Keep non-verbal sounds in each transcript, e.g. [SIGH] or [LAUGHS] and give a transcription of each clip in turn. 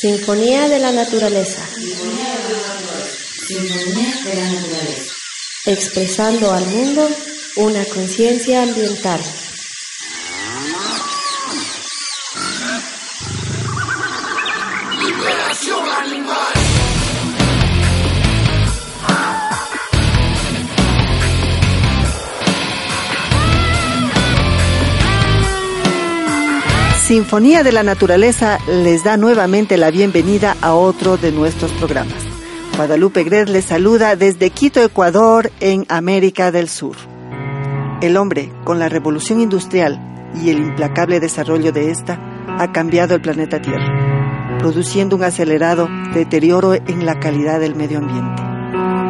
Sinfonía de la naturaleza. Expresando al mundo una conciencia ambiental. Sinfonía de la Naturaleza les da nuevamente la bienvenida a otro de nuestros programas. Guadalupe Gres les saluda desde Quito, Ecuador, en América del Sur. El hombre, con la revolución industrial y el implacable desarrollo de esta, ha cambiado el planeta Tierra, produciendo un acelerado deterioro en la calidad del medio ambiente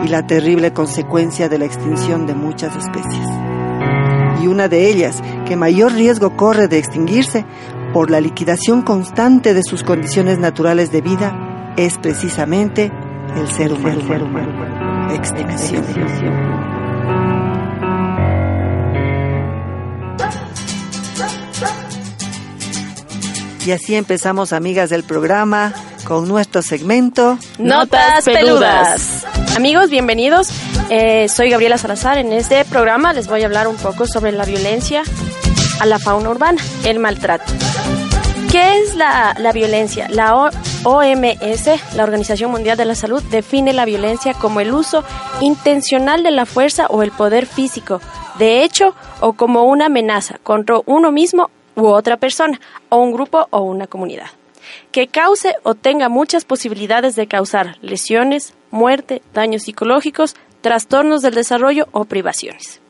y la terrible consecuencia de la extinción de muchas especies. Y una de ellas, que mayor riesgo corre de extinguirse por la liquidación constante de sus condiciones naturales de vida, es precisamente el ser humano. Extinción. Y así empezamos, amigas del programa, con nuestro segmento Notas peludas. Amigos, bienvenidos. Eh, soy Gabriela Salazar. En este programa les voy a hablar un poco sobre la violencia a la fauna urbana, el maltrato. ¿Qué es la, la violencia? La OMS, la Organización Mundial de la Salud, define la violencia como el uso intencional de la fuerza o el poder físico, de hecho, o como una amenaza contra uno mismo u otra persona, o un grupo o una comunidad, que cause o tenga muchas posibilidades de causar lesiones, muerte, daños psicológicos, trastornos del desarrollo o privaciones.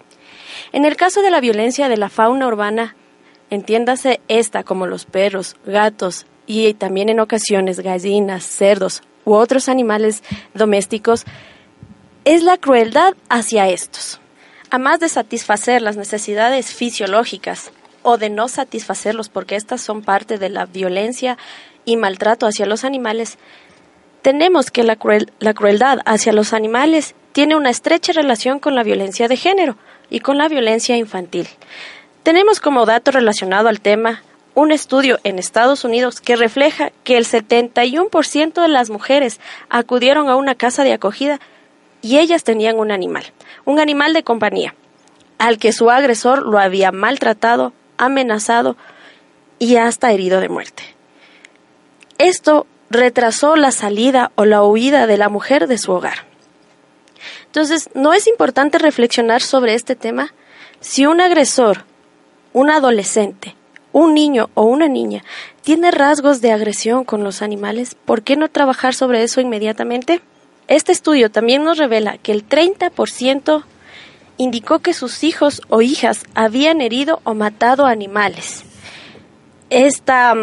En el caso de la violencia de la fauna urbana, entiéndase esta como los perros, gatos y también en ocasiones gallinas, cerdos u otros animales domésticos, es la crueldad hacia estos. A más de satisfacer las necesidades fisiológicas o de no satisfacerlos porque estas son parte de la violencia y maltrato hacia los animales, tenemos que la, cruel, la crueldad hacia los animales tiene una estrecha relación con la violencia de género y con la violencia infantil. Tenemos como dato relacionado al tema un estudio en Estados Unidos que refleja que el 71% de las mujeres acudieron a una casa de acogida y ellas tenían un animal, un animal de compañía, al que su agresor lo había maltratado, amenazado y hasta herido de muerte. Esto retrasó la salida o la huida de la mujer de su hogar. Entonces, ¿no es importante reflexionar sobre este tema? Si un agresor, un adolescente, un niño o una niña tiene rasgos de agresión con los animales, ¿por qué no trabajar sobre eso inmediatamente? Este estudio también nos revela que el 30% indicó que sus hijos o hijas habían herido o matado animales. Esta,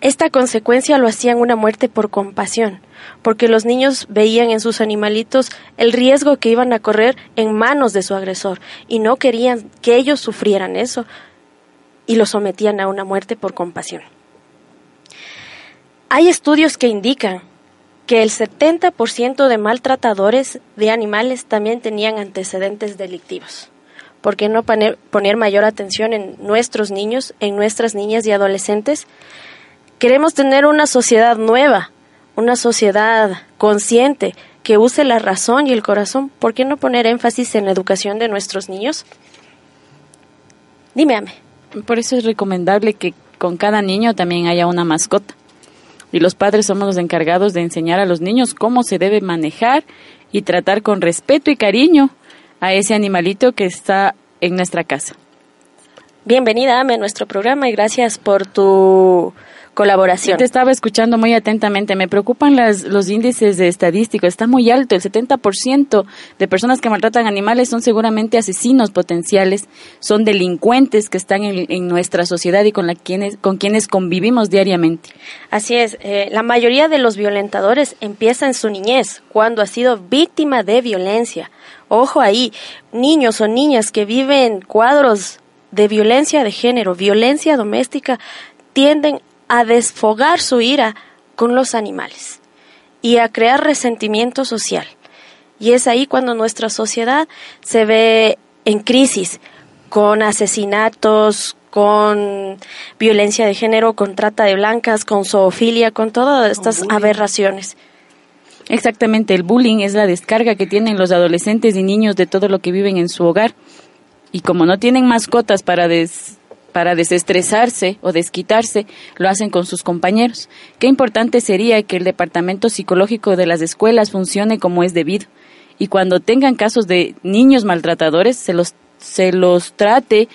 esta consecuencia lo hacían una muerte por compasión, porque los niños veían en sus animalitos el riesgo que iban a correr en manos de su agresor y no querían que ellos sufrieran eso y los sometían a una muerte por compasión. Hay estudios que indican que el 70% de maltratadores de animales también tenían antecedentes delictivos. ¿Por qué no poner, poner mayor atención en nuestros niños, en nuestras niñas y adolescentes? Queremos tener una sociedad nueva, una sociedad consciente que use la razón y el corazón. ¿Por qué no poner énfasis en la educación de nuestros niños? Dime, Ame. Por eso es recomendable que con cada niño también haya una mascota. Y los padres somos los encargados de enseñar a los niños cómo se debe manejar y tratar con respeto y cariño a ese animalito que está en nuestra casa. Bienvenida, Ame, a nuestro programa y gracias por tu colaboración. Te estaba escuchando muy atentamente. Me preocupan las, los índices de estadísticos. Está muy alto. El 70% de personas que maltratan animales son seguramente asesinos potenciales, son delincuentes que están en, nuestra sociedad y con, la quienes, con quienes convivimos diariamente. Así es. Eh, la mayoría de los violentadores empieza en su niñez, cuando ha sido víctima de violencia. Ojo ahí, niños o niñas que viven cuadros de violencia de género, violencia doméstica, tienden a desfogar su ira con los animales y a crear resentimiento social. Y es ahí cuando nuestra sociedad se ve en crisis, con asesinatos, con violencia de género, con trata de blancas, con zoofilia, con todas estas aberraciones. Exactamente, el bullying es la descarga que tienen los adolescentes y niños de todo lo que viven en su hogar. Y como no tienen mascotas para des para desestresarse o desquitarse, lo hacen con sus compañeros. Qué importante sería que el departamento psicológico de las escuelas funcione como es debido y cuando tengan casos de niños maltratadores se los se los trate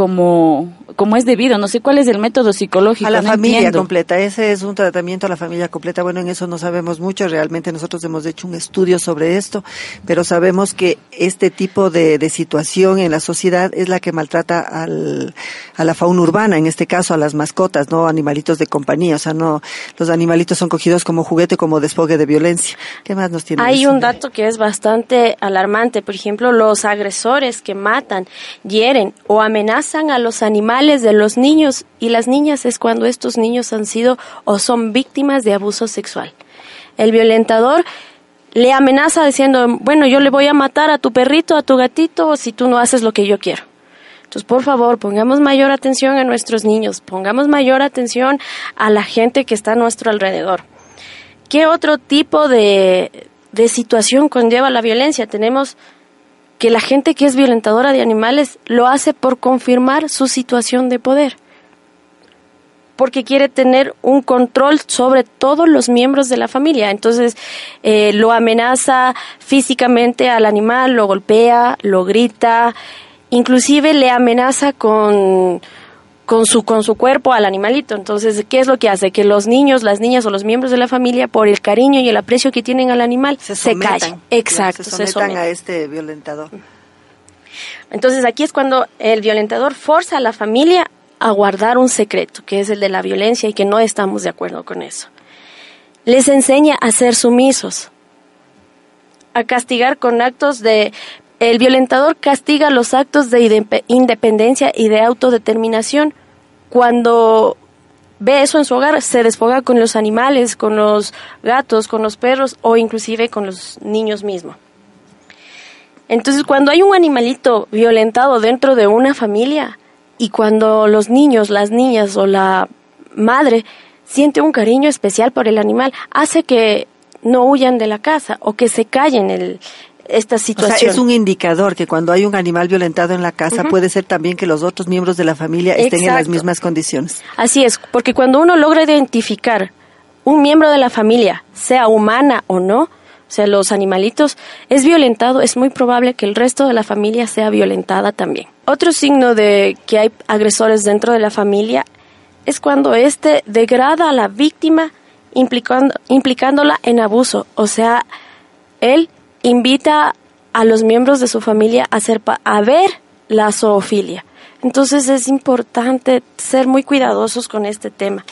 como, como es debido. No sé cuál es el método psicológico. A la familia completa. Ese es un tratamiento a la familia completa. Bueno, en eso no sabemos mucho. Realmente nosotros hemos hecho un estudio sobre esto, pero sabemos que este tipo de, de situación en la sociedad es la que maltrata al, a la fauna urbana, en este caso a las mascotas, no animalitos de compañía. O sea, no, los animalitos son cogidos como juguete, como desfogue de violencia. ¿Qué más nos tiene? Hay un dato que es bastante alarmante. Por ejemplo, los agresores que matan, hieren o amenazan a los animales de los niños y las niñas es cuando estos niños han sido o son víctimas de abuso sexual. El violentador le amenaza diciendo, bueno, yo le voy a matar a tu perrito, a tu gatito, si tú no haces lo que yo quiero. Entonces, por favor, pongamos mayor atención a nuestros niños, pongamos mayor atención a la gente que está a nuestro alrededor. ¿Qué otro tipo de, de situación conlleva la violencia? Tenemos que la gente que es violentadora de animales lo hace por confirmar su situación de poder, porque quiere tener un control sobre todos los miembros de la familia. Entonces eh, lo amenaza físicamente al animal, lo golpea, lo grita, inclusive le amenaza con con su, con su cuerpo al animalito. Entonces, ¿qué es lo que hace? Que los niños, las niñas o los miembros de la familia, por el cariño y el aprecio que tienen al animal, se, se callan. Exacto, se sometan, a este violentador. Entonces, aquí es cuando el violentador forza a la familia a guardar un secreto, que es el de la violencia y que no estamos de acuerdo con eso. Les enseña a ser sumisos, a castigar con actos de el violentador castiga los actos de independencia y de autodeterminación. Cuando ve eso en su hogar, se desfoga con los animales, con los gatos, con los perros o inclusive con los niños mismos. Entonces, cuando hay un animalito violentado dentro de una familia y cuando los niños, las niñas o la madre siente un cariño especial por el animal, hace que no huyan de la casa o que se callen el, esta situación. es un indicador que cuando hay un animal violentado en la casa puede ser también que los otros miembros de la familia estén en las mismas condiciones. Así es, porque cuando uno logra identificar un miembro de la familia, sea humana o no, o sea, los animalitos, es violentado, es muy probable que el resto de la familia sea violentada también. Otro signo de que hay agresores dentro de la familia es cuando éste degrada a la víctima implicando, implicándola en abuso, o sea, él invita a los miembros de su familia a, hacer a ver la zoofilia. Entonces es importante ser muy cuidadosos con este tema.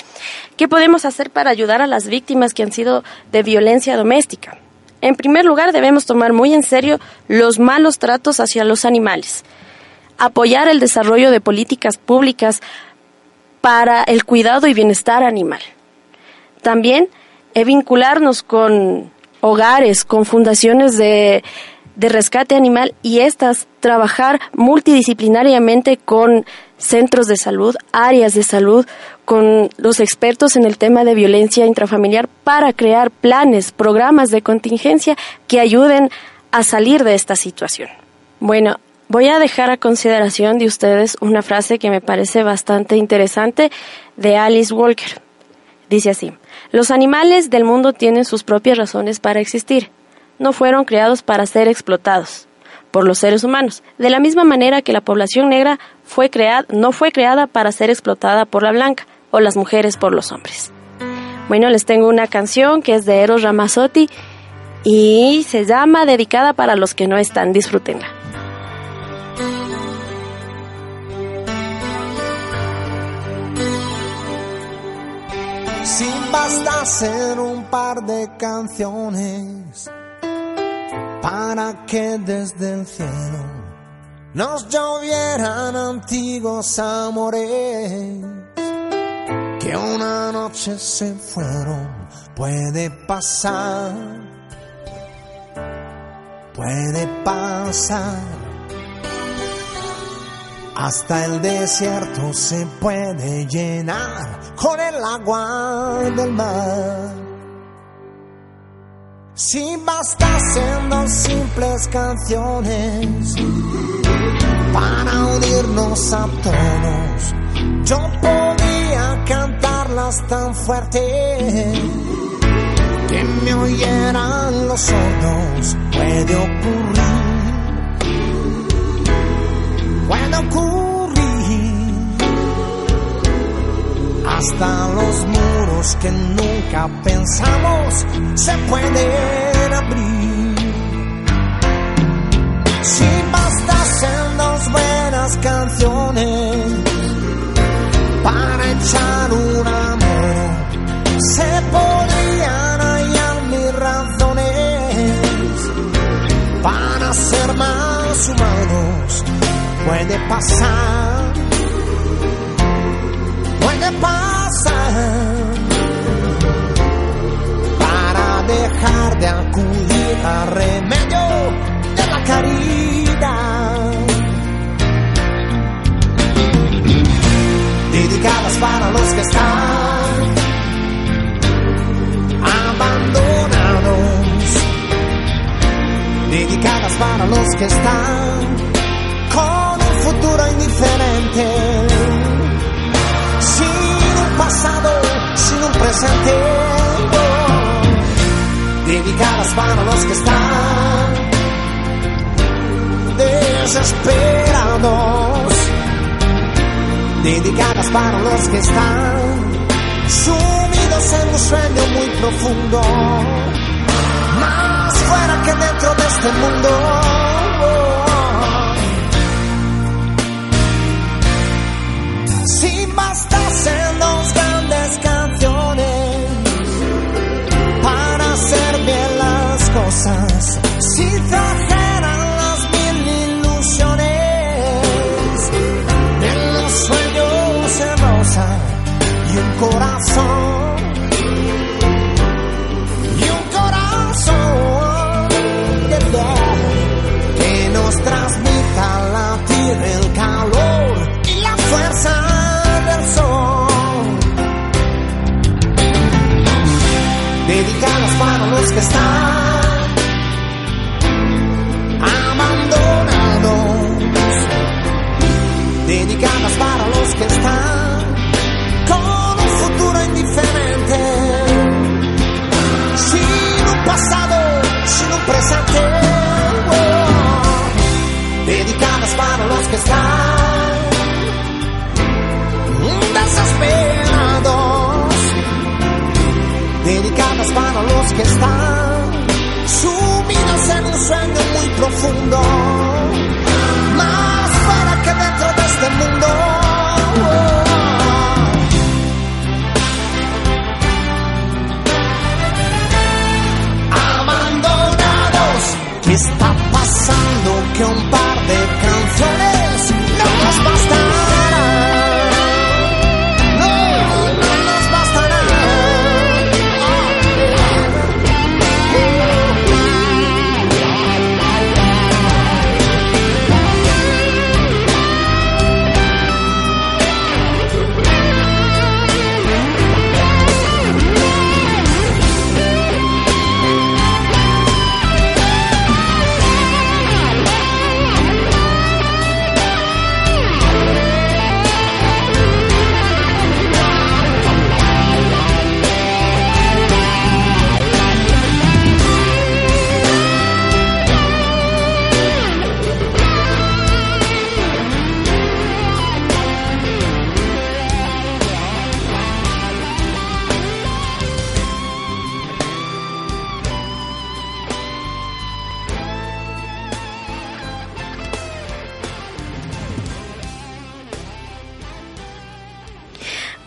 ¿Qué podemos hacer para ayudar a las víctimas que han sido de violencia doméstica? En primer lugar, debemos tomar muy en serio los malos tratos hacia los animales, apoyar el desarrollo de políticas públicas para el cuidado y bienestar animal. También vincularnos con hogares, con fundaciones de, de rescate animal y estas trabajar multidisciplinariamente con centros de salud, áreas de salud, con los expertos en el tema de violencia intrafamiliar para crear planes, programas de contingencia que ayuden a salir de esta situación. Bueno, voy a dejar a consideración de ustedes una frase que me parece bastante interesante de Alice Walker. Dice así, los animales del mundo tienen sus propias razones para existir. No fueron creados para ser explotados por los seres humanos, de la misma manera que la población negra fue creada, no fue creada para ser explotada por la blanca, o las mujeres por los hombres. Bueno, les tengo una canción que es de Eros Ramazzotti y se llama Dedicada para los que no están. Disfrútenla. Basta hacer un par de canciones para que desde el cielo nos llovieran antiguos amores que una noche se fueron, puede pasar, puede pasar. Hasta el desierto se puede llenar con el agua del mar. Si basta haciendo simples canciones para unirnos a todos, yo podía cantarlas tan fuerte que me oyeran los sordos. Puede ocurrir puede ocurrir. Hasta los muros que nunca pensamos se pueden abrir. Si bastasen dos buenas canciones para echar un amor, se podrían hallar mis razones para ser más humanos puede pasar, puede pasar. Para dejar de acudir a remedio de la caridad. Dedicadas para los que están abandonados, dedicadas para los que están futuro indiferente, sin un pasado, sin un presente, dedicadas para los que están desesperados, dedicadas para los que están sumidos en un sueño muy profundo, más fuera que dentro de este mundo. Corazón. Y un corazón de verdad que nos transmita la tierra, el calor y la fuerza. dedicadas para los que están abandonados, dedicadas para los que están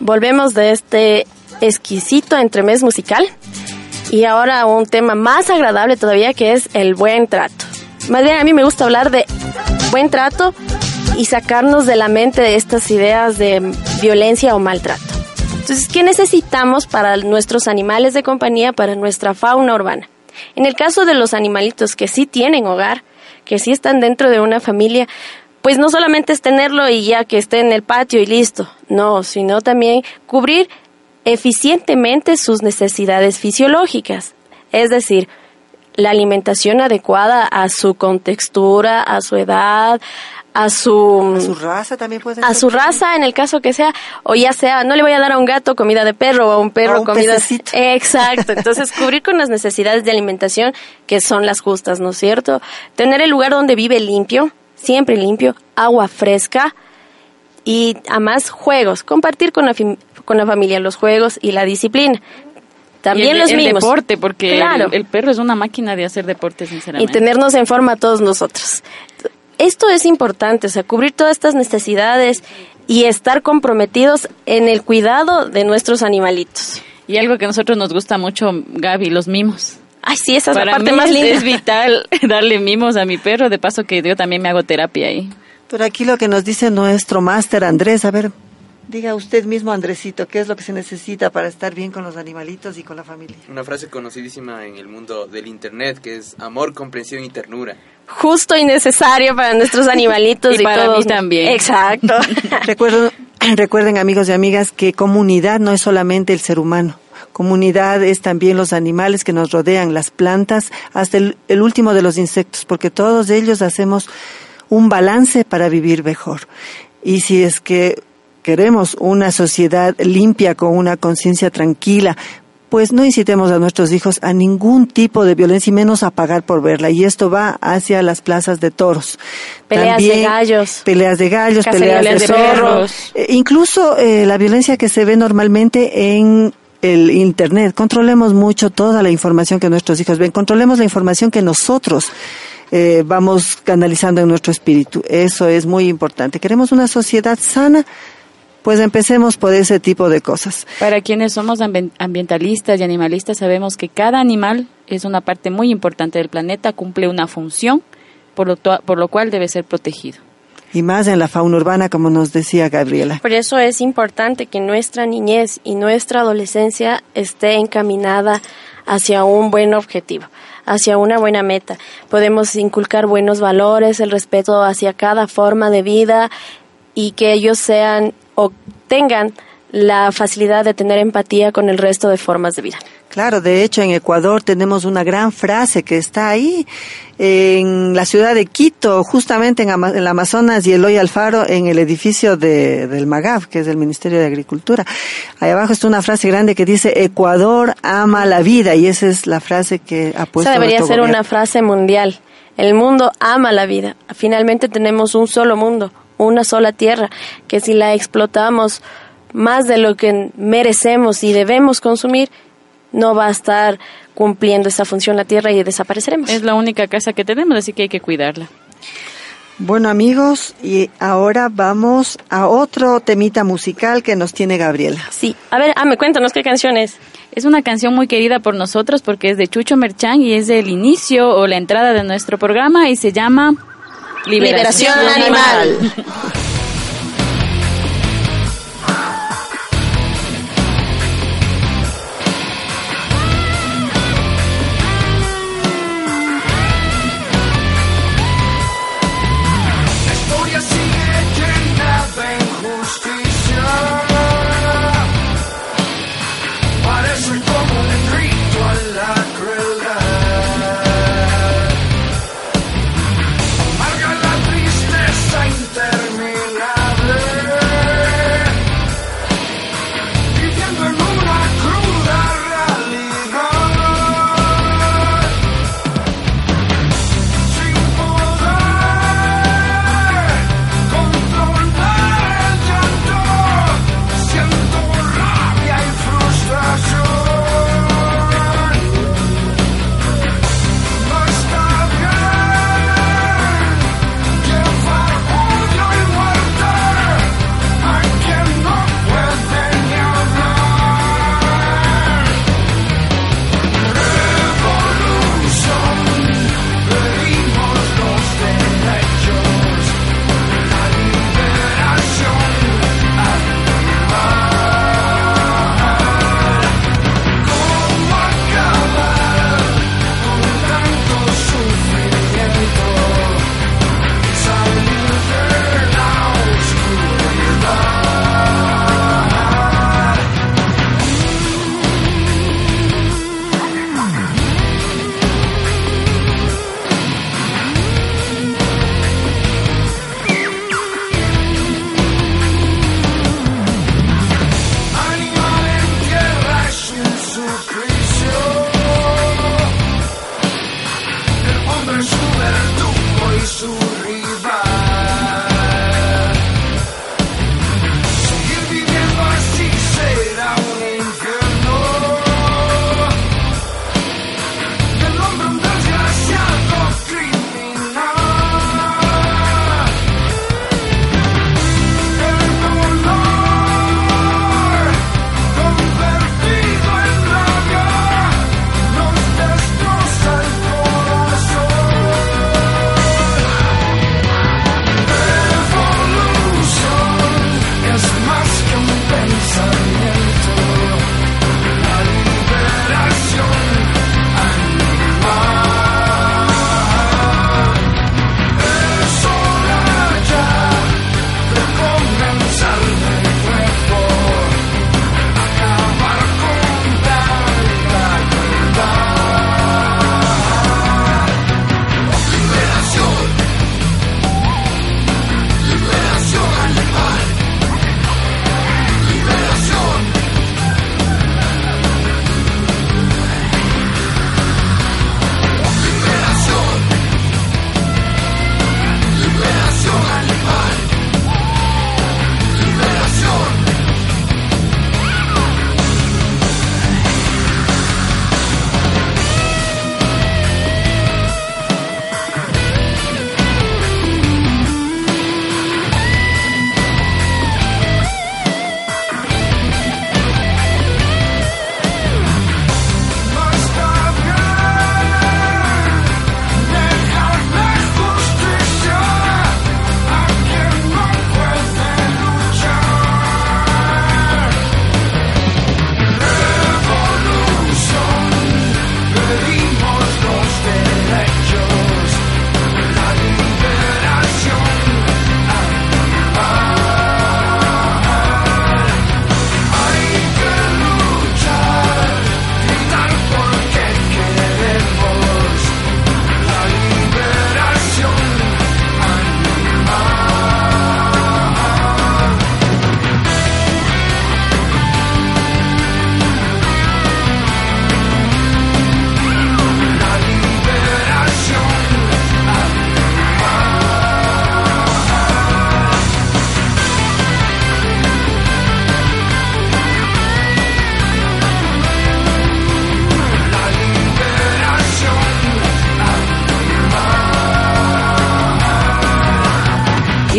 volvemos de este exquisito entremés musical y ahora un tema más agradable todavía que es el buen trato. Más bien a mí me gusta hablar de buen trato y sacarnos de la mente estas ideas de violencia o maltrato. Entonces, ¿qué necesitamos para nuestros animales de compañía, para nuestra fauna urbana? En el caso de los animalitos que sí tienen hogar, que sí están dentro de una familia, pues no solamente es tenerlo y ya que esté en el patio y listo, no, sino también cubrir eficientemente sus necesidades fisiológicas, es decir, la alimentación adecuada a su contextura, a su edad, a su, A su raza también puede a ser. su raza en el caso que sea o ya sea no le voy a dar a un gato comida de perro o a un perro A un comida pececito. [LAUGHS] exacto entonces cubrir con las necesidades de alimentación que son las justas no es cierto tener el lugar donde vive limpio siempre limpio agua fresca y además juegos compartir con la con la familia los juegos y la disciplina también Y el, los el mismos deporte, porque Claro. el, el perro es una máquina de hacer deporte, y sinceramente. tenernos en forma a todos nosotros. Esto es importante, o sea, cubrir todas estas necesidades y estar comprometidos en el cuidado de nuestros animalitos. Y algo que a nosotros nos gusta mucho, Gaby, los mimos. Ay, sí, esa es Para la parte mí más linda. es vital [LAUGHS] darle mimos a mi perro, de paso que yo también me hago terapia ahí. Pero aquí lo que nos dice nuestro máster Andrés, a ver, diga usted mismo, Andresito, ¿qué es lo que se necesita para estar bien con los animalitos y con la familia? Una frase conocidísima en el mundo del internet que es amor, comprensión y ternura. Justo y necesario para nuestros animalitos [LAUGHS] Y y, para todos. mí también. Exacto. [LAUGHS] Recuerdo, recuerden, amigos y amigas, que comunidad no es solamente el ser humano. Comunidad es también los animales que nos rodean, las plantas, hasta el, el último de los insectos, porque todos ellos hacemos un balance para vivir mejor. Y si es que queremos una sociedad limpia, con una conciencia tranquila, pues no incitemos a nuestros hijos a ningún tipo de violencia y menos a pagar por verla. Y esto va hacia las plazas de toros. Peleas de gallos. Peleas de gallos, peleas de, de zorros. Eh, incluso eh, la violencia que se ve normalmente en el Internet. Controlemos mucho toda la información que nuestros hijos ven. Controlemos la información que nosotros eh, vamos canalizando en nuestro espíritu. Eso es muy importante. Queremos una sociedad sana. Pues empecemos por ese tipo de cosas. Para quienes somos ambi- ambientalistas y animalistas, sabemos que cada animal es una parte muy importante del planeta, cumple una función, por lo, por lo cual debe ser protegido. Y más en la fauna urbana, como nos decía Gabriela. Por eso es importante que nuestra niñez y nuestra adolescencia esté encaminada hacia un buen objetivo, hacia una buena meta. Podemos inculcar buenos valores, el respeto hacia cada forma de vida y que ellos sean o tengan la facilidad de tener empatía con el resto de formas de vida. Claro, de hecho en Ecuador tenemos una gran frase que está ahí en la ciudad de Quito, justamente en, Ama- en el Amazonas y Eloy Alfaro en el edificio de, del MAGAF, que es del Ministerio de Agricultura. Ahí abajo está una frase grande que dice Ecuador ama la vida y esa es la frase que ha puesto Esa debería ser gobierno. una frase mundial. El mundo ama la vida. Finalmente tenemos un solo mundo, una sola tierra, que si la explotamos más de lo que merecemos y debemos consumir, no va a estar cumpliendo esa función la tierra y desapareceremos. Es la única casa que tenemos, así que hay que cuidarla. Bueno amigos, y ahora vamos a otro temita musical que nos tiene Gabriela. Sí. A ver, Ame, cuéntanos qué canción es. Es una canción muy querida por nosotros porque es de Chucho Merchán y es del inicio o la entrada de nuestro programa y se llama Liberación Animal. [LAUGHS]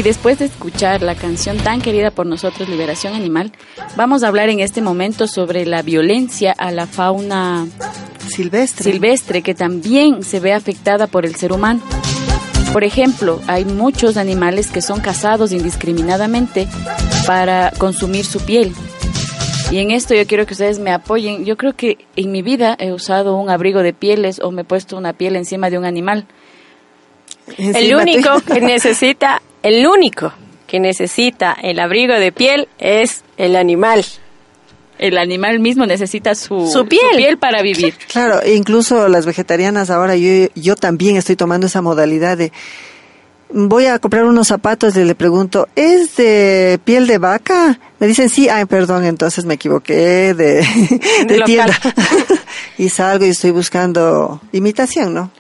después de escuchar la canción tan querida por nosotros, Liberación Animal, vamos a hablar en este momento sobre la violencia a la fauna Silvestre. silvestre que también se ve afectada por el ser humano. Por ejemplo, hay muchos animales que son cazados indiscriminadamente para consumir su piel. Y en esto yo quiero que ustedes me apoyen. Yo creo que en mi vida he usado un abrigo de pieles o me he puesto una piel encima de un animal. El único que necesita, el único que necesita el abrigo de piel es el animal. El animal mismo necesita su, Su piel. para vivir. Claro, e incluso las vegetarianas ahora, yo, yo también estoy tomando esa modalidad de... Voy a comprar unos zapatos y le pregunto, ¿es de piel de vaca? Me dicen, sí, ay, perdón, entonces me equivoqué de, [LAUGHS] de, tienda. [LAUGHS] y salgo y estoy buscando imitación, ¿no?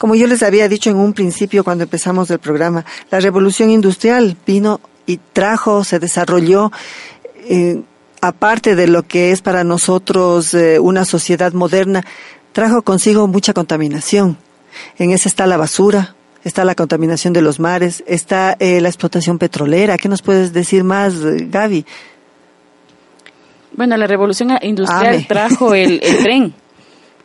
Como yo les había dicho en un principio cuando empezamos el programa, la revolución industrial vino y trajo, se desarrolló, eh, aparte de lo que es para nosotros eh, una sociedad moderna, trajo consigo mucha contaminación. En esa está la basura, está la contaminación de los mares, está eh, la explotación petrolera. ¿Qué nos puedes decir más, Gaby? Bueno, la revolución industrial Ame. trajo el, el [LAUGHS] tren.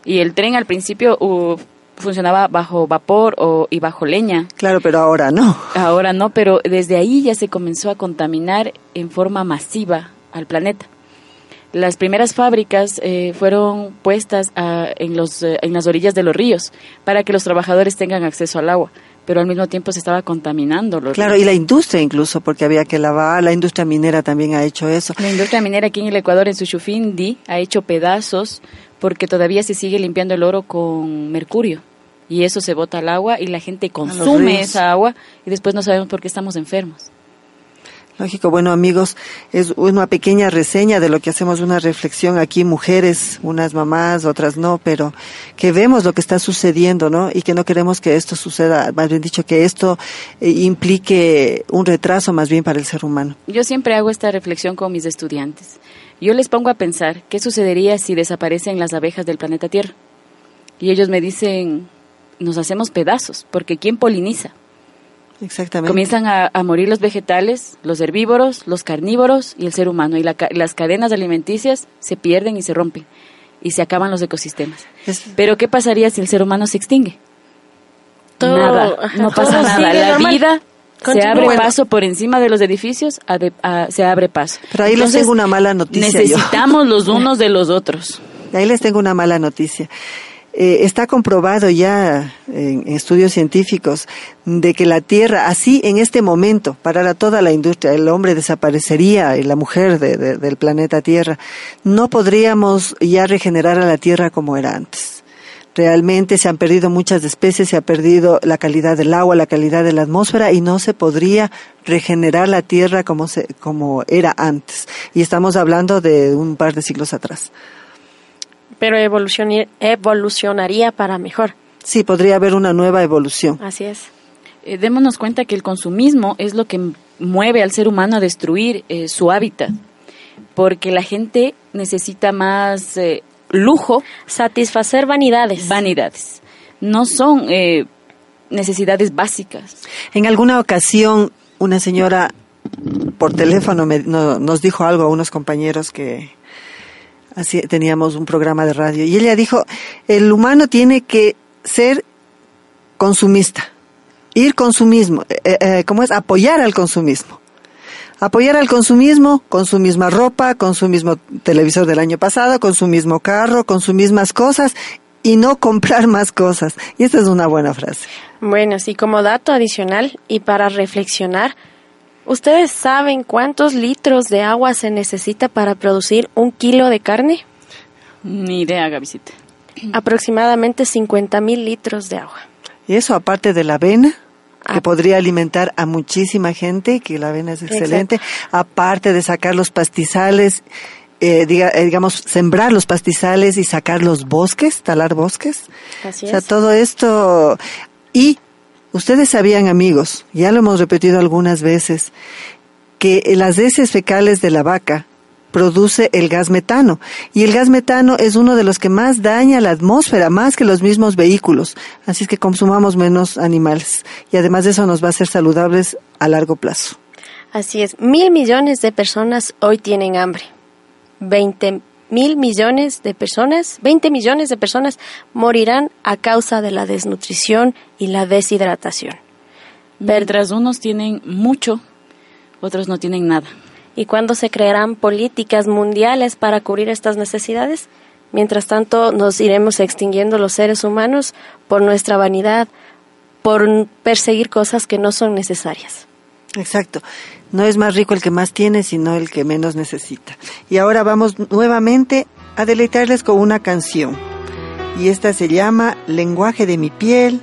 Y el tren al principio uh, funcionaba bajo vapor o, y bajo leña. Claro, pero ahora no. Ahora no, pero desde ahí ya se comenzó a contaminar en forma masiva al planeta. Las primeras fábricas eh, fueron puestas ah, en, los, eh, en las orillas de los ríos para que los trabajadores tengan acceso al agua, pero al mismo tiempo se estaba contaminando los Claro, ríos. y la industria incluso, porque había que lavar, la industria minera también ha hecho eso. La industria minera aquí en el Ecuador, en Suchufindi, ha hecho pedazos porque todavía se sigue limpiando el oro con mercurio. Y eso se bota al agua y la gente consume esa agua y después no sabemos por qué estamos enfermos. Lógico, bueno amigos, es una pequeña reseña de lo que hacemos, una reflexión aquí, mujeres, unas mamás, otras no, pero que vemos lo que está sucediendo, ¿no? Y que no queremos que esto suceda, más bien dicho, que esto eh, implique un retraso más bien para el ser humano. Yo siempre hago esta reflexión con mis estudiantes. Yo les pongo a pensar qué sucedería si desaparecen las abejas del planeta Tierra. Y ellos me dicen, nos hacemos pedazos, porque ¿quién poliniza? Exactamente. Comienzan a, a morir los vegetales, los herbívoros, los carnívoros y el ser humano. Y la ca- las cadenas alimenticias se pierden y se rompen. Y se acaban los ecosistemas. Es- Pero ¿qué pasaría si el ser humano se extingue? Todo- nada, [LAUGHS] no pasa todo nada. La normal. vida se abre Bueno. paso por encima de los edificios, ade- a- se abre paso. Pero ahí les tengo una mala noticia yo. Necesitamos los [LAUGHS] unos de los otros. Ahí les tengo una mala noticia. Eh, está comprobado ya en, en estudios científicos de que la Tierra, así en este momento, para toda la industria, el hombre desaparecería y la mujer de- de- del planeta Tierra, no podríamos ya regenerar a la Tierra como era antes. Realmente se han perdido muchas especies, se ha perdido la calidad del agua, la calidad de la atmósfera y no se podría regenerar la Tierra como, se, como era antes. Y estamos hablando de un par de siglos atrás. Pero evolucionaría para mejor. Sí, podría haber una nueva evolución. Así es. Eh, démonos cuenta que el consumismo es lo que mueve al ser humano a destruir eh, su hábitat, porque la gente necesita más eh, lujo, Satisfacer vanidades. vanidades. No son eh, necesidades básicas. En alguna ocasión, una señora por teléfono me- no- nos dijo algo a unos compañeros que así teníamos un programa de radio y ella dijo, el humano tiene que ser consumista, ir consumismo, eh, eh, ¿cómo es? Apoyar al consumismo. Apoyar al consumismo con su misma ropa, con su mismo televisor del año pasado, con su mismo carro, con sus mismas cosas y no [LAUGHS] comprar más cosas. Y esta es una buena frase. Bueno, sí, como dato adicional y para reflexionar, ¿ustedes saben cuántos litros de agua se necesita para producir un kilo de carne? Ni idea, Gavisita. Aproximadamente 50 mil litros de agua. Y eso aparte de la avena, que Ah. podría alimentar a muchísima gente, que la avena es excelente, aparte de sacar los pastizales, eh, diga- eh, digamos, sembrar los pastizales y sacar los bosques, talar bosques. Así o sea, es. todo esto. Y ustedes sabían, amigos, ya lo hemos repetido algunas veces, que las heces fecales de la vaca produce el gas metano. Y el gas metano es uno de los que más daña la atmósfera, más que los mismos vehículos. Así es que consumamos menos animales. Y además de eso nos va a ser saludables a largo plazo. Así es, mil millones de personas hoy tienen hambre. 20 mil millones de personas, 20 millones de personas morirán a causa de la desnutrición y la deshidratación. Mientras unos tienen mucho, otros no tienen nada. ¿Y cuándo se crearán políticas mundiales para cubrir estas necesidades? Mientras tanto, nos iremos extinguiendo los seres humanos por nuestra vanidad, por perseguir cosas que no son necesarias. Exacto. No es más rico el que más tiene, sino el que menos necesita. Y ahora vamos nuevamente a deleitarles con una canción. Y esta se llama Lenguaje de mi piel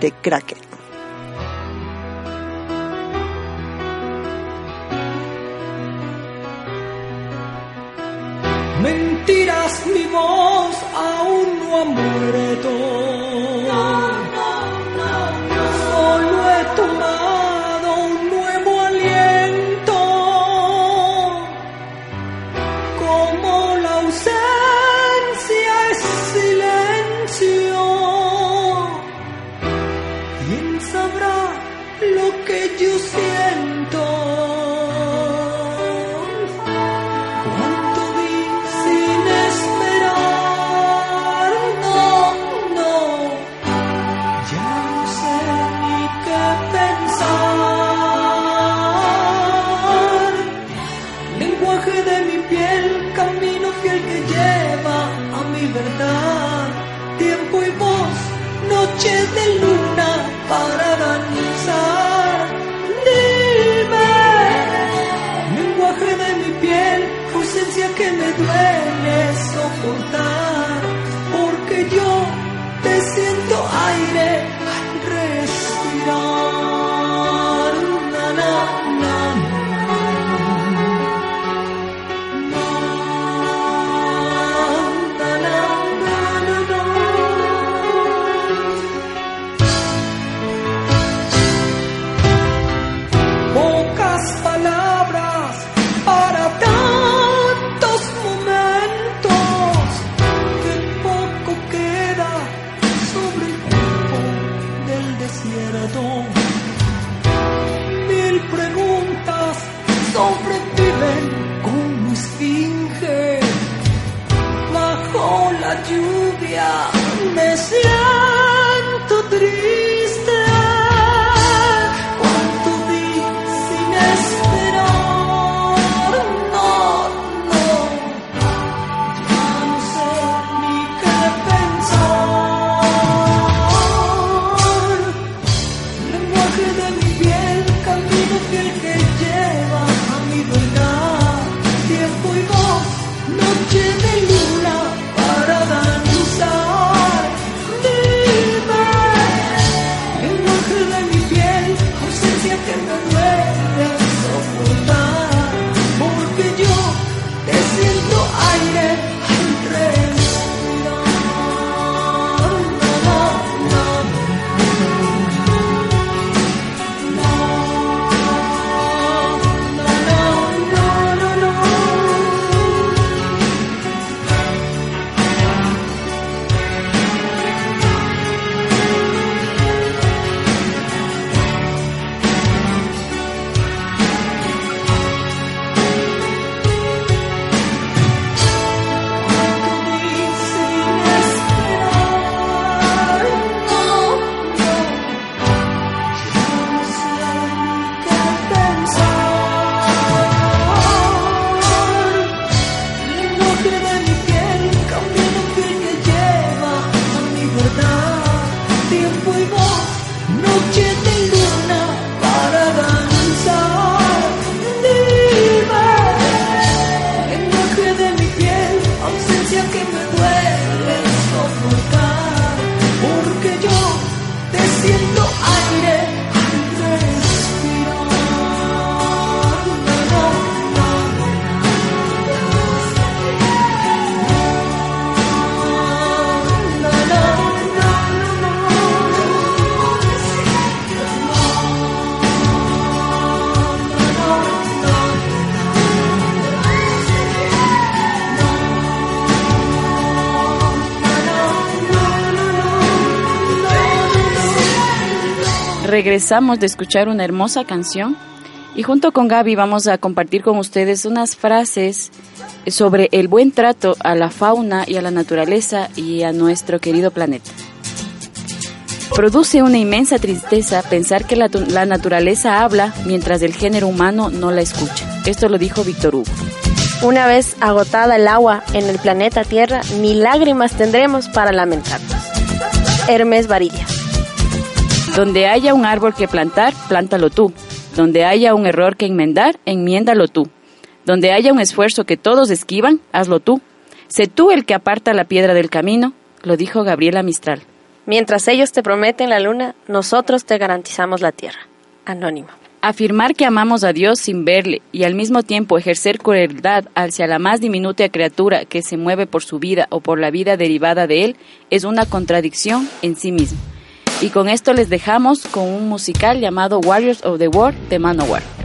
de Cracker. Mentiras, mi voz aún no ha muerto. Regresamos de escuchar una hermosa canción y junto con Gaby vamos a compartir con ustedes unas frases sobre el buen trato a la fauna y a la naturaleza y a nuestro querido planeta. Produce una inmensa tristeza pensar que la, naturaleza habla mientras el género humano no la escucha. Esto lo dijo Víctor Hugo. Una vez agotada el agua en el planeta Tierra, ni lágrimas tendremos para lamentarnos. Hermes Varilla. Donde haya un árbol que plantar, plántalo tú. Donde haya un error que enmendar, enmiéndalo tú. Donde haya un esfuerzo que todos esquivan, hazlo tú. Sé tú el que aparta la piedra del camino, lo dijo Gabriela Mistral. Mientras ellos te prometen la luna, nosotros te garantizamos la tierra. Anónimo. Afirmar que amamos a Dios sin verle y al mismo tiempo ejercer crueldad hacia la más diminuta criatura que se mueve por su vida o por la vida derivada de él es una contradicción en sí mismo. Y con esto les dejamos con un musical llamado Warriors of the World de Manowar.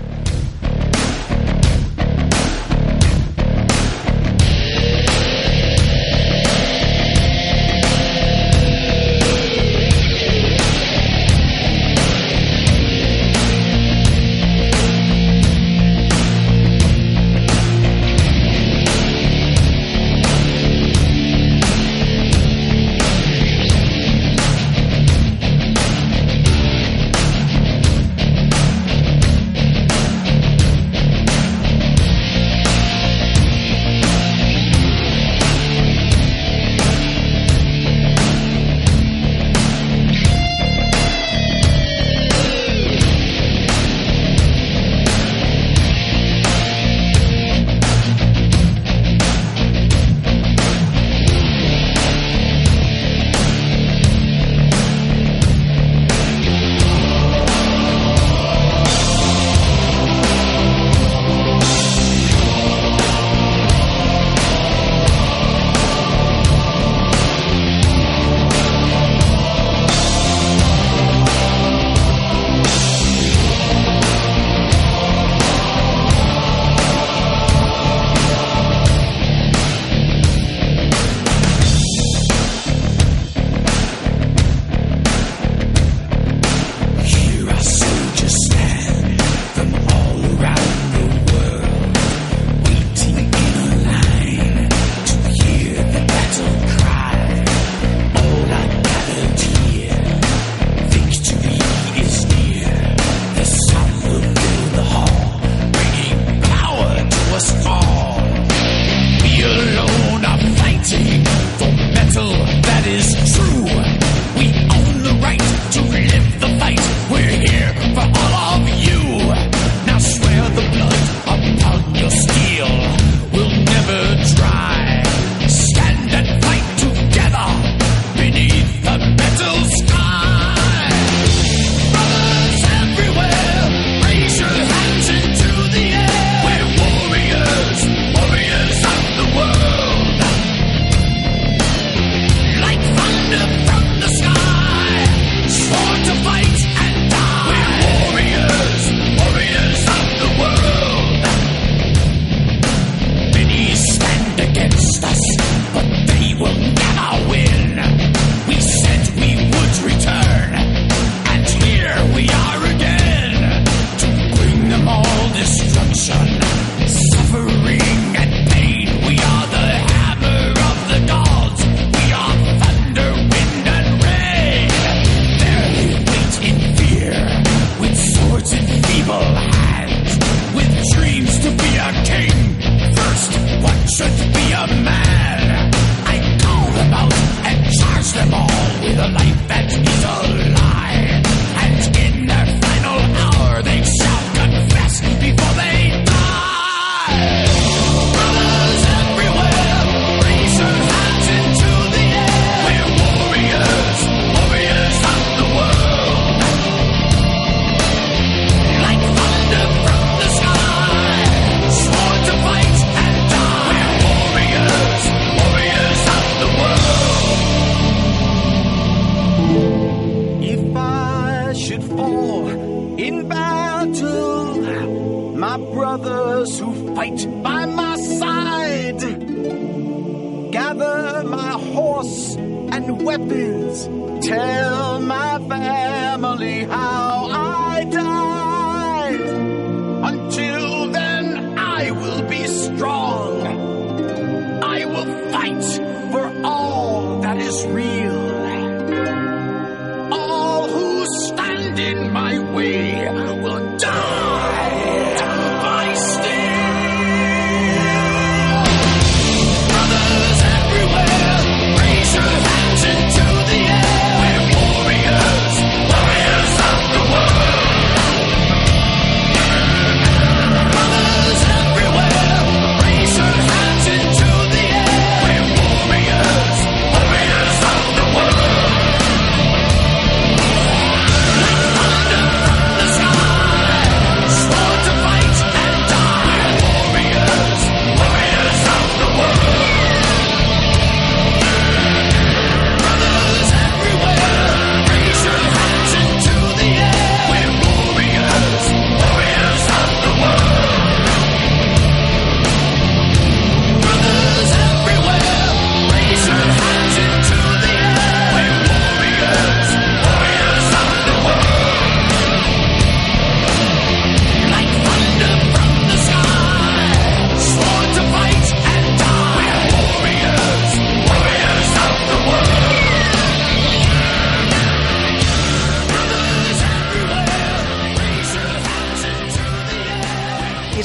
Weapons, tell my family how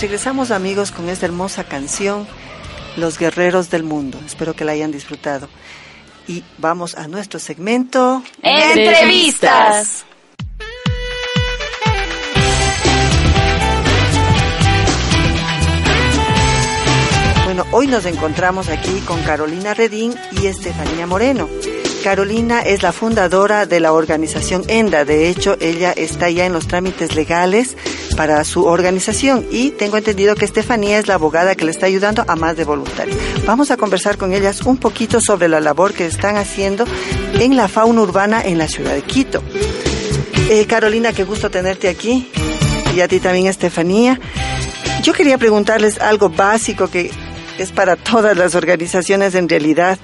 regresamos amigos con esta hermosa canción, Los Guerreros del Mundo. Espero que la hayan disfrutado. Y vamos a nuestro segmento. Entrevistas. Bueno, hoy nos encontramos aquí con Carolina Redín y Estefanía Moreno. Carolina es la fundadora de la organización ENDA. De hecho, ella está ya en los trámites legales para su organización y tengo entendido que Estefanía es la abogada que le está ayudando a más de voluntarios. Vamos a conversar con ellas un poquito sobre la labor que están haciendo en la fauna urbana en la ciudad de Quito. Eh, Carolina, qué gusto tenerte aquí. Y a ti también, Estefanía. Yo quería preguntarles algo básico que es para todas las organizaciones en realidad.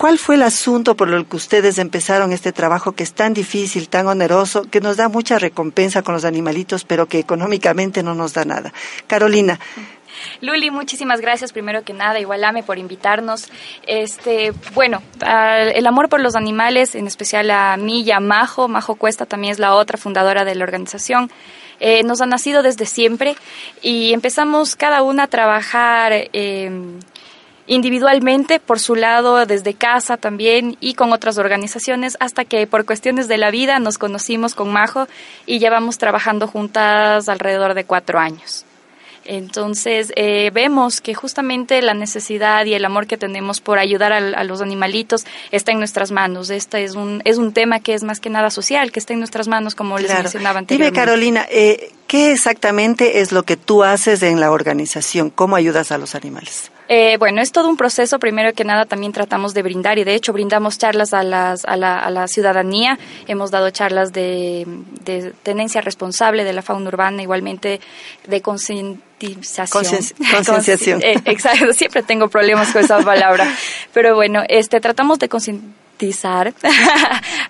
¿Cuál fue el asunto por el que ustedes empezaron este trabajo que es tan difícil, tan oneroso, que nos da mucha recompensa con los animalitos, pero que económicamente no nos da nada? Carolina, Luli, muchísimas gracias primero que nada, igual Ame por invitarnos. Este, bueno, el amor por los animales, en especial a mí y a Majo, Majo Cuesta también es la otra fundadora de la organización. eh, nos ha nacido desde siempre y empezamos cada una a trabajar eh, individualmente, por su lado, desde casa también y con otras organizaciones, hasta que por cuestiones de la vida nos conocimos con Majo y llevamos trabajando juntas alrededor de cuatro años. Entonces eh, vemos que justamente la necesidad y el amor que tenemos por ayudar a, los animalitos está en nuestras manos. Este es un, es un tema que es más que nada social, que está en nuestras manos, como les mencionaba Dime, anteriormente. Carolina, eh, ¿qué exactamente es lo que tú haces en la organización? ¿Cómo ayudas a los animales? Eh, bueno, es todo un proceso. Primero que nada, también tratamos de brindar y de hecho brindamos charlas a, las, a, la, a la ciudadanía. Hemos dado charlas de, de tenencia responsable de la fauna urbana, igualmente de concientización. Concien- concienciación. Eh, exacto, siempre tengo problemas con esa palabra. [LAUGHS] Pero bueno, este, tratamos de concientizar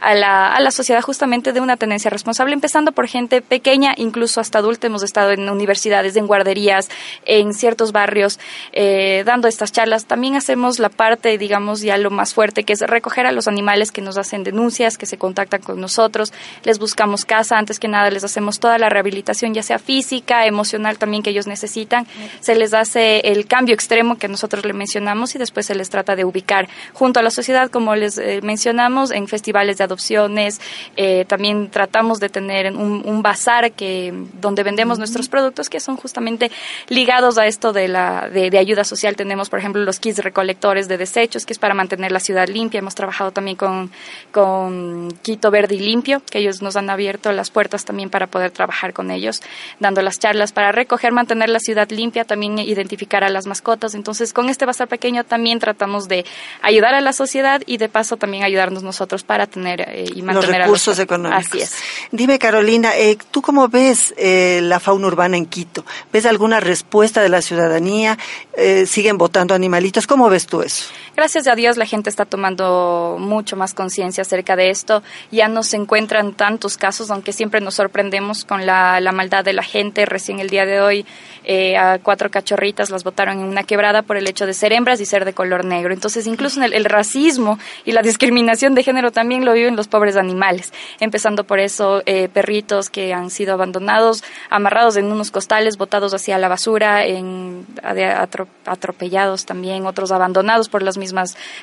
a la, a la sociedad justamente de una tenencia responsable, empezando por gente pequeña, incluso hasta adulta. Hemos estado en universidades, en guarderías, en ciertos barrios, eh, dando estas charlas. También hacemos la parte, digamos, ya lo más fuerte, que es recoger a los animales que nos hacen denuncias, que se contactan con nosotros. Les buscamos casa, antes que nada les hacemos toda la rehabilitación, ya sea física, emocional también que ellos necesitan. Se les hace el cambio extremo que nosotros le mencionamos y después se les trata de ubicar junto a la sociedad, como les eh, mencionamos, en festivales de adopciones. Eh, también tratamos de tener un, un bazar que, donde vendemos nuestros productos que son justamente ligados a esto de, la, de, de ayuda social. Tenemos, por ejemplo, los kits recolectores de desechos, que es para mantener la ciudad limpia. Hemos trabajado también con, con Quito Verde y Limpio, que ellos nos han abierto las puertas también para poder trabajar con ellos, dando las charlas para recoger, mantener la ciudad limpia, también identificar a las mascotas. Entonces, con este bazar pequeño también tratamos de ayudar a la sociedad y de paso también ayudarnos nosotros para tener eh, y Los recursos a los... económicos. Así es. Dime, Carolina, eh, ¿tú cómo ves eh, la fauna urbana en Quito? ¿Ves alguna respuesta de la ciudadanía? Eh, ¿Siguen votando animalitos? ¿Cómo ves tú eso? Gracias a Dios la gente está tomando mucho más conciencia acerca de esto. Ya no se encuentran tantos casos, aunque siempre nos sorprendemos con la, la maldad de la gente. Recién el día de hoy eh, a cuatro cachorritas las botaron en una quebrada por el hecho de ser hembras y ser de color negro. Entonces, incluso el, el, racismo y la discriminación de género también lo viven los pobres animales. Empezando por eso, eh, perritos que han sido abandonados, amarrados en unos costales, botados hacia la basura, en, atropellados también, otros abandonados por las mismas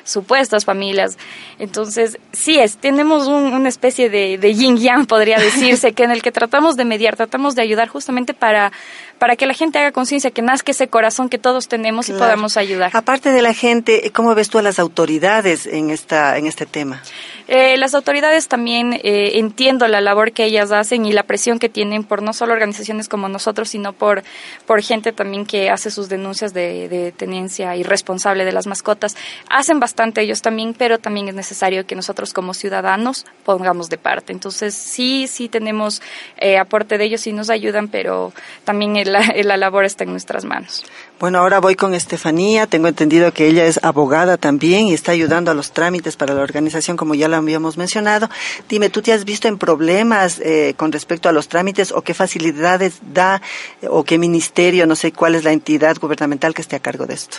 supuestas familias. Entonces, sí es, tenemos un, una especie de, de yin yang, podría decirse, que en el que tratamos de mediar, tratamos de ayudar justamente para para que la gente haga conciencia, que nazca ese corazón que todos tenemos y podamos ayudar. Aparte de la gente, ¿cómo ves tú a las autoridades en, esta, en este tema? Eh, las autoridades también eh, entiendo la labor que ellas hacen y la presión que tienen por no solo organizaciones como nosotros, sino por, por gente también que hace sus denuncias de, de tenencia irresponsable de las mascotas. Hacen bastante ellos también, pero también es necesario que nosotros como ciudadanos pongamos de parte. Entonces, sí, sí tenemos eh, aporte de ellos y nos ayudan, pero también la, la labor está en nuestras manos. Bueno, ahora voy con Estefanía. Tengo entendido que ella es abogada también y está ayudando a los trámites para la organización, como ya la habíamos mencionado. Dime, ¿tú te has visto en problemas eh, con respecto a los trámites o qué facilidades da o qué ministerio, no sé cuál es la entidad gubernamental que esté a cargo de esto?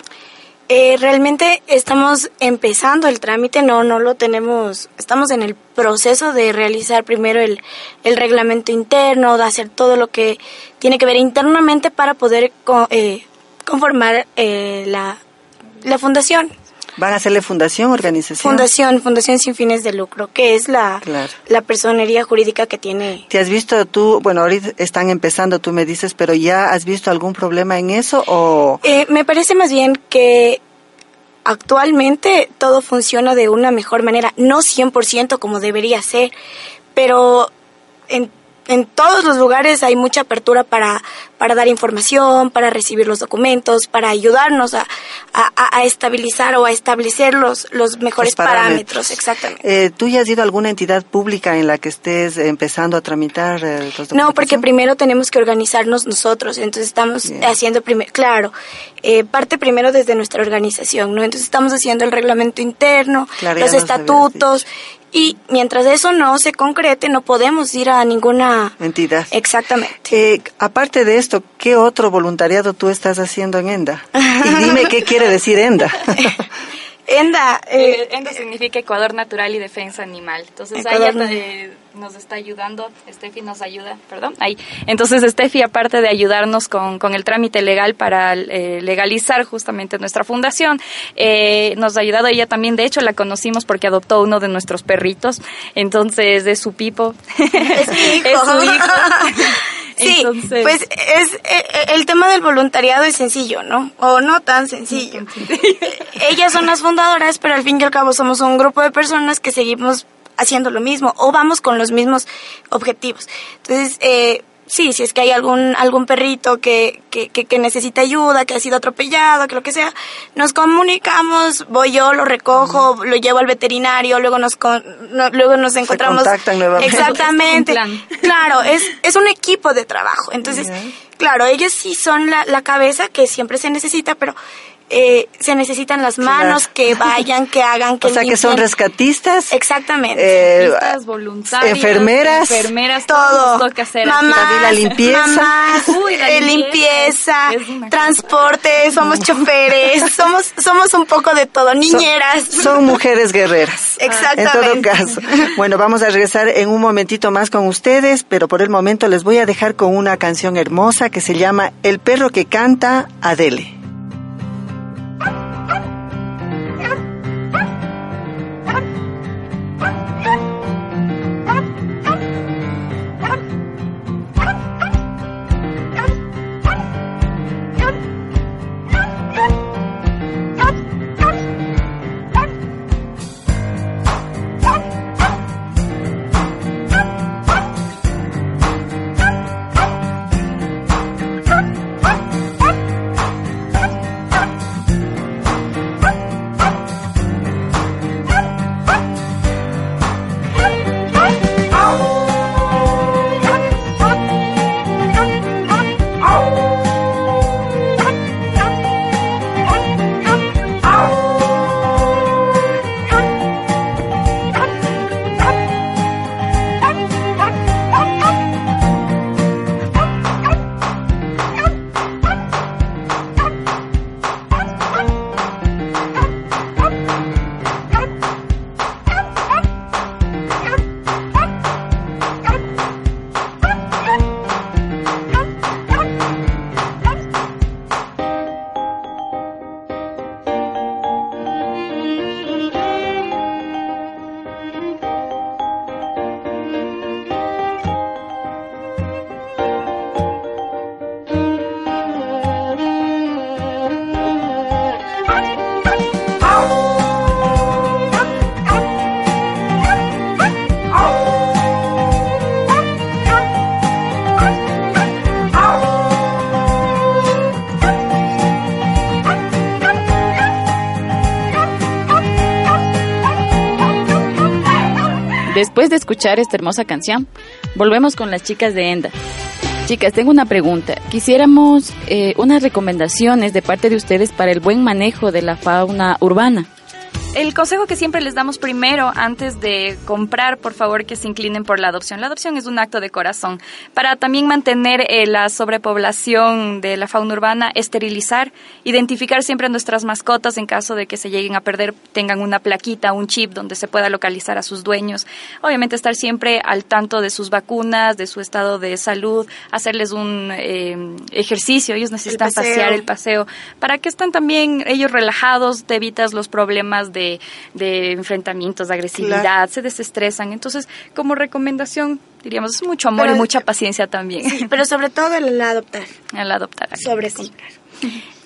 Eh, realmente estamos empezando el trámite, no, no lo tenemos, estamos en el proceso de realizar primero el, el reglamento interno, de hacer todo lo que tiene que ver internamente para poder eh, conformar eh, la, la fundación. ¿Van a hacerle fundación, organización? Fundación, fundación sin fines de lucro, que es la, Claro. la personería jurídica que tiene. ¿Te has visto tú, bueno, ahorita están empezando, tú me dices, pero ya has visto algún problema en eso o Eh, me parece más bien que actualmente todo funciona de una mejor manera, no 100% como debería ser, pero en, en todos los lugares hay mucha apertura para, para dar información, para recibir los documentos, para ayudarnos a, a- estabilizar o a establecer los, los mejores los parámetros? parámetros. Exactamente. Eh, ¿Tú ya has ido a alguna entidad pública en la que estés empezando a tramitar eh, los No, porque primero tenemos que organizarnos nosotros, entonces estamos Bien. haciendo primero, claro, eh, parte primero desde nuestra organización, ¿no? Entonces estamos haciendo el reglamento interno, Claro, los estatutos, y mientras eso no se concrete, no podemos ir a ninguna entidad. Exactamente. Eh, aparte de esto, ¿qué otro voluntariado tú estás haciendo en ENDA? Y dime qué quiere decir ENDA. [LAUGHS] ENDA, eh, Eh, ENDA significa Ecuador Natural y Defensa Animal. Entonces, Ecuador ella eh, nos está ayudando, Steffi nos ayuda, perdón, ahí. Entonces, Steffi, aparte de ayudarnos con, con el trámite legal para eh, legalizar justamente nuestra fundación, eh, nos ha ayudado ella también. De hecho, la conocimos porque adoptó uno de nuestros perritos. Entonces, es su pipo. es. [LAUGHS] Es su hijo. [LAUGHS] Sí, Entonces- pues es eh, el tema del voluntariado es sencillo, ¿no? O no tan sencillo. [LAUGHS] Ellas son las fundadoras, pero al fin y al cabo somos un grupo de personas que seguimos haciendo lo mismo o vamos con los mismos objetivos. Entonces, eh, sí, si es que hay algún algún perrito que, que, que, que necesita ayuda, que ha sido atropellado, que lo que sea, nos comunicamos, voy yo, lo recojo, lo llevo al veterinario, luego nos con- no- luego nos encontramos contactan nuevamente. Exactamente. Es. Claro, es, es un equipo de trabajo. Entonces, claro, ellos sí son la, la cabeza que siempre se necesita, pero eh, se necesitan las manos Claro. que [LAUGHS] vayan, que hagan, que O sea, que son rescatistas. Exactamente. eh, enfermeras. enfermeras, todo. nos toca hacer. Mamás, la limpieza. mamás, Uy, la eh, limpieza. transporte, somos choferes, [LAUGHS] somos, somos un poco de todo, niñeras. Son, son mujeres guerreras. [LAUGHS] Exactamente. En todo caso. Bueno, vamos a regresar en un momentito más con ustedes, pero por el momento les voy a dejar con una canción hermosa que se llama El perro que canta Adele. Después de escuchar esta hermosa canción, volvemos con las chicas de Enda. Chicas, tengo una pregunta. Quisiéramos eh, unas recomendaciones de parte de ustedes para el buen manejo de la fauna urbana. El consejo que siempre les damos primero, antes de comprar, por favor, que se inclinen por la adopción. La adopción es un acto de corazón. Para también mantener eh, la sobrepoblación de la fauna urbana, esterilizar, identificar siempre a nuestras mascotas en caso de que se lleguen a perder, tengan una plaquita, un chip donde se pueda localizar a sus dueños. Obviamente estar siempre al tanto de sus vacunas, de su estado de salud, hacerles un eh, ejercicio. Ellos necesitan pasear el paseo para que estén también ellos relajados, te evitas los problemas de de, enfrentamientos, de agresividad, se desestresan. Entonces, como recomendación, diríamos, es mucho amor y mucha paciencia también. pero sobre todo el adoptar. [LAUGHS] El adoptar. Sobre comprar.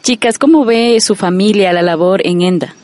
Chicas, ¿cómo ve su familia la labor en ENDA?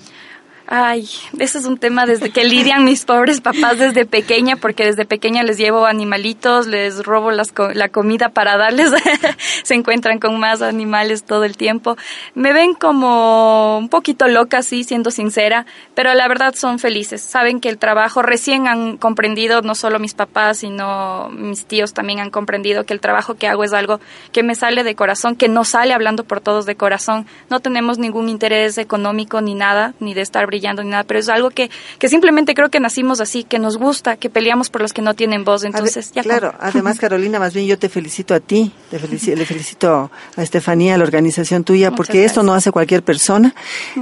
Ay, ese es un tema desde que lidian mis pobres papás desde pequeña, porque desde pequeña les llevo animalitos, les robo las la comida para darles, [LAUGHS] se encuentran con más animales todo el tiempo. Me ven como un poquito loca, sí, siendo sincera, pero la verdad son felices. Saben que el trabajo recién han comprendido, no solo mis papás, sino mis tíos también han comprendido que el trabajo que hago es algo que me sale de corazón, que no sale hablando por todos de corazón. No tenemos ningún interés económico ni nada, ni de estar brillando ni nada, pero es algo que, que simplemente creo que nacimos así, que nos gusta, que peleamos por los que no tienen voz. Entonces, ya Claro, además, [LAUGHS] Carolina, más bien yo te felicito a ti, te felicito, le felicito a Estefanía, a la organización tuya, porque esto no hace cualquier persona.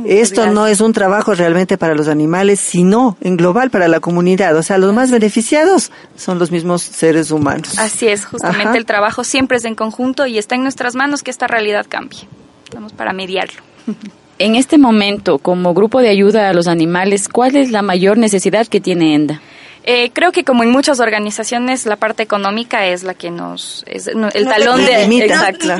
esto no es un trabajo realmente para los animales, sino en global para la comunidad. O sea, los más beneficiados son los mismos seres humanos. Así es, justamente el trabajo siempre es en conjunto y está en nuestras manos que esta realidad cambie. Estamos para mediarlo. [LAUGHS] En este momento, como grupo de ayuda a los animales, ¿cuál es la mayor necesidad que tiene ENDA? Eh, creo que como en muchas organizaciones la parte económica es la que nos es el talón de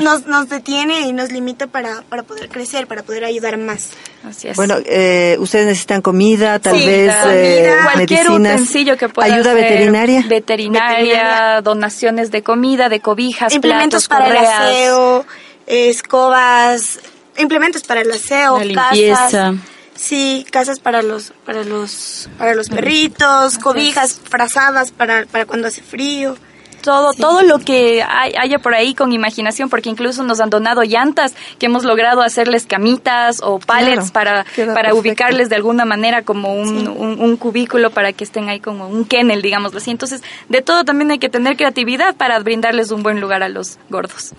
nos, nos, detiene y nos limita para, para poder crecer para poder ayudar más. Así es. bueno eh, ustedes necesitan comida tal vez eh, cualquier utensilio que pueda ayuda veterinaria veterinaria donaciones de comida de cobijas implementos platos, para el aseo escobas implementos para el aseo, casas. Sí, casas para los para los para los perritos, cobijas frazadas para para cuando hace frío. Todo, todo lo que haya por ahí con imaginación, porque incluso nos han donado llantas que hemos logrado hacerles camitas o pallets para, para ubicarles de alguna manera como un, un, un, cubículo para que estén ahí como un kennel, digámoslo así. Entonces, de todo también hay que tener creatividad para brindarles un buen lugar a los gordos.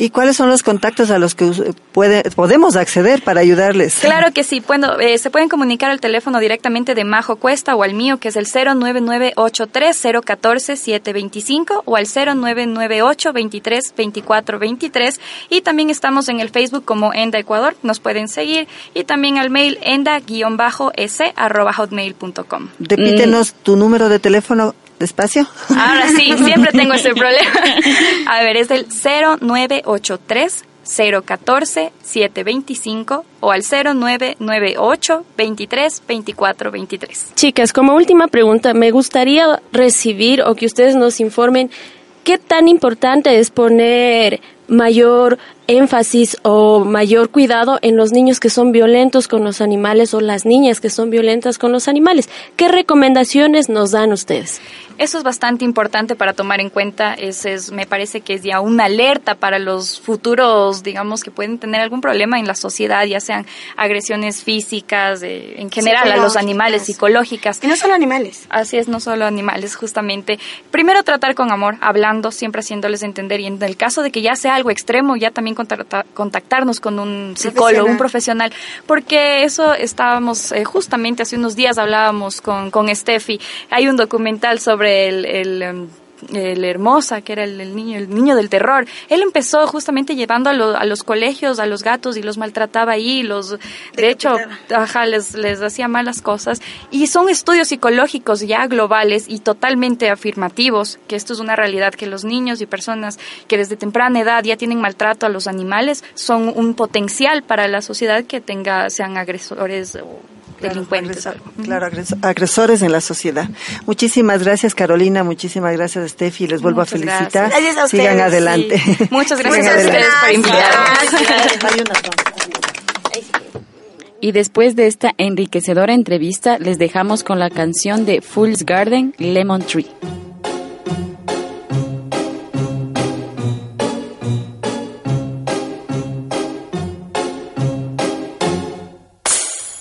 ¿Y cuáles son los contactos a los que puede, podemos acceder para ayudarles? Claro que sí. Bueno, eh, se pueden comunicar al teléfono directamente de Majo Cuesta o al mío, que es el 09983-014-725 o al 0998-232423. Y también estamos en el Facebook como Enda Ecuador. Nos pueden seguir. Y también al mail enda-s.hotmail.com. Repítenos tu número de teléfono despacio. Ahora sí, siempre tengo ese [LAUGHS] problema. A ver, es el 0983 014 725 o al 0998 23 24 23. Chicas, como última pregunta, me gustaría recibir o que ustedes nos informen qué tan importante es poner mayor énfasis o mayor cuidado en los niños que son violentos con los animales o las niñas que son violentas con los animales. ¿Qué recomendaciones nos dan ustedes? Eso es bastante importante para tomar en cuenta. Es, es, me parece que es ya una alerta para los futuros, digamos, que pueden tener algún problema en la sociedad, ya sean agresiones físicas, eh, en general a los animales, psicológicas. Y no solo animales. Así es, no solo animales, justamente. Primero tratar con amor, hablando, siempre haciéndoles entender. Y en el caso de que ya sea algo extremo, ya también contactarnos con un psicólogo, un profesional. Porque eso estábamos, eh, justamente hace unos días hablábamos con, con Steffi. Hay un documental sobre el, el em, el Hermosa, que era el, niño, el niño del terror. Él empezó justamente llevando a, a, los colegios a los gatos y los maltrataba ahí, los, de hecho, ajá, les, les hacía malas cosas. Y son estudios psicológicos ya globales y totalmente afirmativos, que esto es una realidad, que los niños y personas que desde temprana edad ya tienen maltrato a los animales son un potencial para la sociedad que tenga, sean agresores o delincuentes. Claro, agresores en la sociedad. Muchísimas gracias Carolina, muchísimas gracias Steffi, les vuelvo a felicitar. Sigan adelante. Muchas gracias a ustedes por invitarnos. Y después de esta enriquecedora entrevista, les dejamos con la canción de Fool's Garden, Lemon Tree.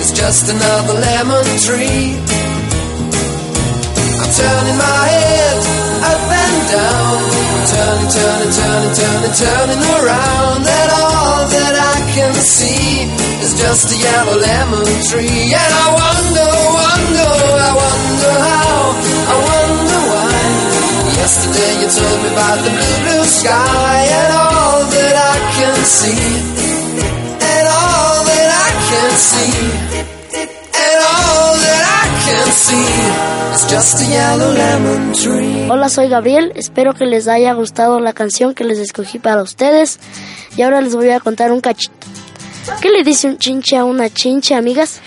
is just another lemon tree. I'm turning my head up and down, turning, turning, turning, turning, turning around, and all that I can see is just a yellow lemon tree. And I wonder, wonder, I wonder how, I wonder why. Yesterday you told me about the blue, blue sky and all that I can see. And all that I can see. Hola, soy Gabriel. Espero que les haya gustado la canción que les escogí para ustedes. Y ahora les voy a contar un cachito. ¿Qué le dice un chinche a una chinche, amigas?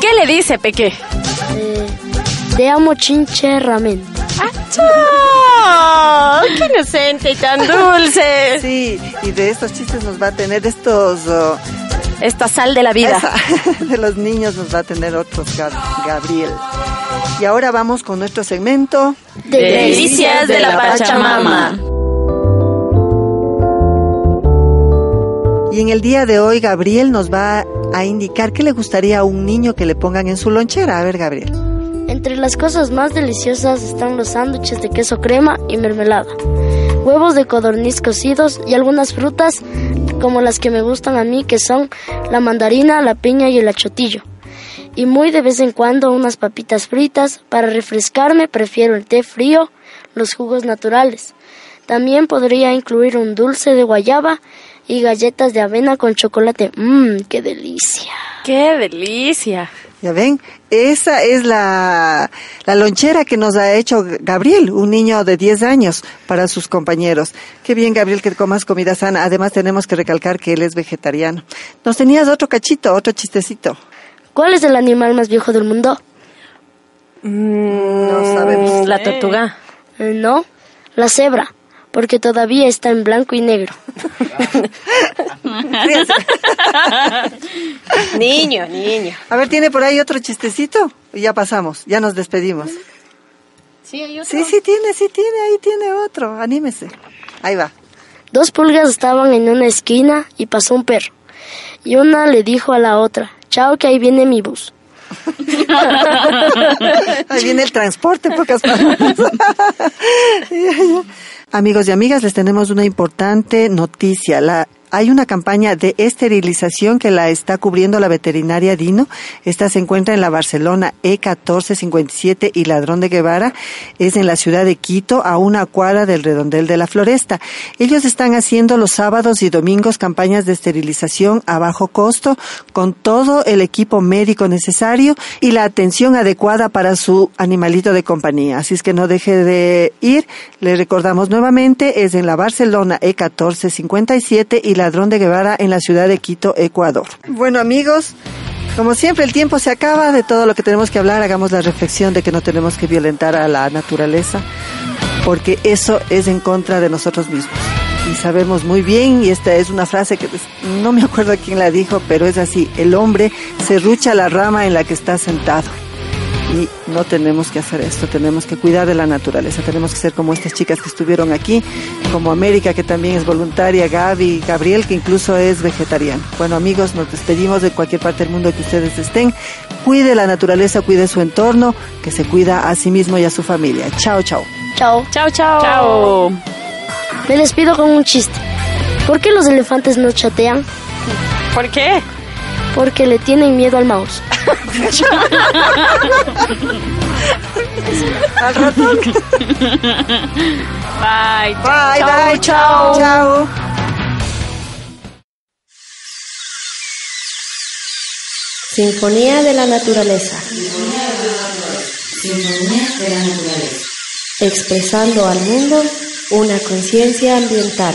¿Qué le dice, Peque? Eh, te amo, chinche ramen. ¡Ah, ¡Qué inocente y tan dulce! Sí, y de estos chistes nos va a tener estos... oh, Esta sal de la vida. esa- [LAUGHS] de los niños nos va a tener otros Gab- Gabriel. Y ahora vamos con nuestro segmento. Delicias de la Pachamama. Y en el día de hoy Gabriel nos va a indicar qué le gustaría a un niño que le pongan en su lonchera. A ver, Gabriel. Entre las cosas más deliciosas están los sándwiches de queso crema y mermelada, huevos de codorniz cocidos y algunas frutas como las que me gustan a mí que son la mandarina, la piña y el achotillo. Y muy de vez en cuando unas papitas fritas. Para refrescarme prefiero el té frío, los jugos naturales. También podría incluir un dulce de guayaba y galletas de avena con chocolate. Mmm, qué delicia. ¡Qué delicia! Ya ven, esa es la, la lonchera que nos ha hecho Gabriel, un niño de 10 años, para sus compañeros. Qué bien, Gabriel, que comas comida sana. Además, tenemos que recalcar que él es vegetariano. Nos tenías otro cachito, otro chistecito. ¿Cuál es el animal más viejo del mundo? No sabemos. La tortuga. Eh, No, la cebra, porque todavía está en blanco y negro. [LAUGHS] niño, niño. A ver, ¿tiene por ahí otro chistecito? Y ya pasamos, ya nos despedimos. Sí, hay Sí, sí tiene, sí tiene, ahí tiene otro. Anímese. Ahí va. Dos pulgas estaban en una esquina y pasó un perro. y una le dijo a la otra, chao que ahí viene mi bus. [LAUGHS] Ahí viene el transporte, pocas palabras. [LAUGHS] Amigos y amigas, les tenemos una importante noticia. La hay una campaña de esterilización que la está cubriendo la veterinaria Dino. Esta se encuentra en la Barcelona E1457 y Ladrón de Guevara. Es en la ciudad de Quito, a una cuadra del redondel de la floresta. Ellos están haciendo los sábados y domingos campañas de esterilización a bajo costo con todo el equipo médico necesario y la atención adecuada para su animalito de compañía. Así es que no deje de ir. Le recordamos nuevamente, es en la Barcelona E1457 y Ladrón de Guevara en la ciudad de Quito, Ecuador. Bueno amigos, como siempre el tiempo se acaba de todo lo que tenemos que hablar, hagamos la reflexión de que no tenemos que violentar a la naturaleza, porque eso es en contra de nosotros mismos. Y sabemos muy bien, y esta es una frase que no me acuerdo quién la dijo, pero es así, el hombre se rucha la rama en la que está sentado y no tenemos que hacer esto, tenemos que cuidar de la naturaleza, tenemos que ser como estas chicas que estuvieron aquí, como América que también es voluntaria, Gaby, Gabriel que incluso es vegetariano. Bueno amigos, nos despedimos de cualquier parte del mundo que ustedes estén. Cuide la naturaleza, cuide su entorno, que se cuida a sí mismo y a su familia. Chao, chao. Chao. Chao, chao. Chao. Me despido con un chiste. ¿Por qué los elefantes no chatean? ¿Por qué? Porque le tienen miedo al mouse. Al ratón. Bye. Bye, Chao, bye, chao. chao. Chao. Sinfonía de la naturaleza. Expresando al mundo una conciencia ambiental.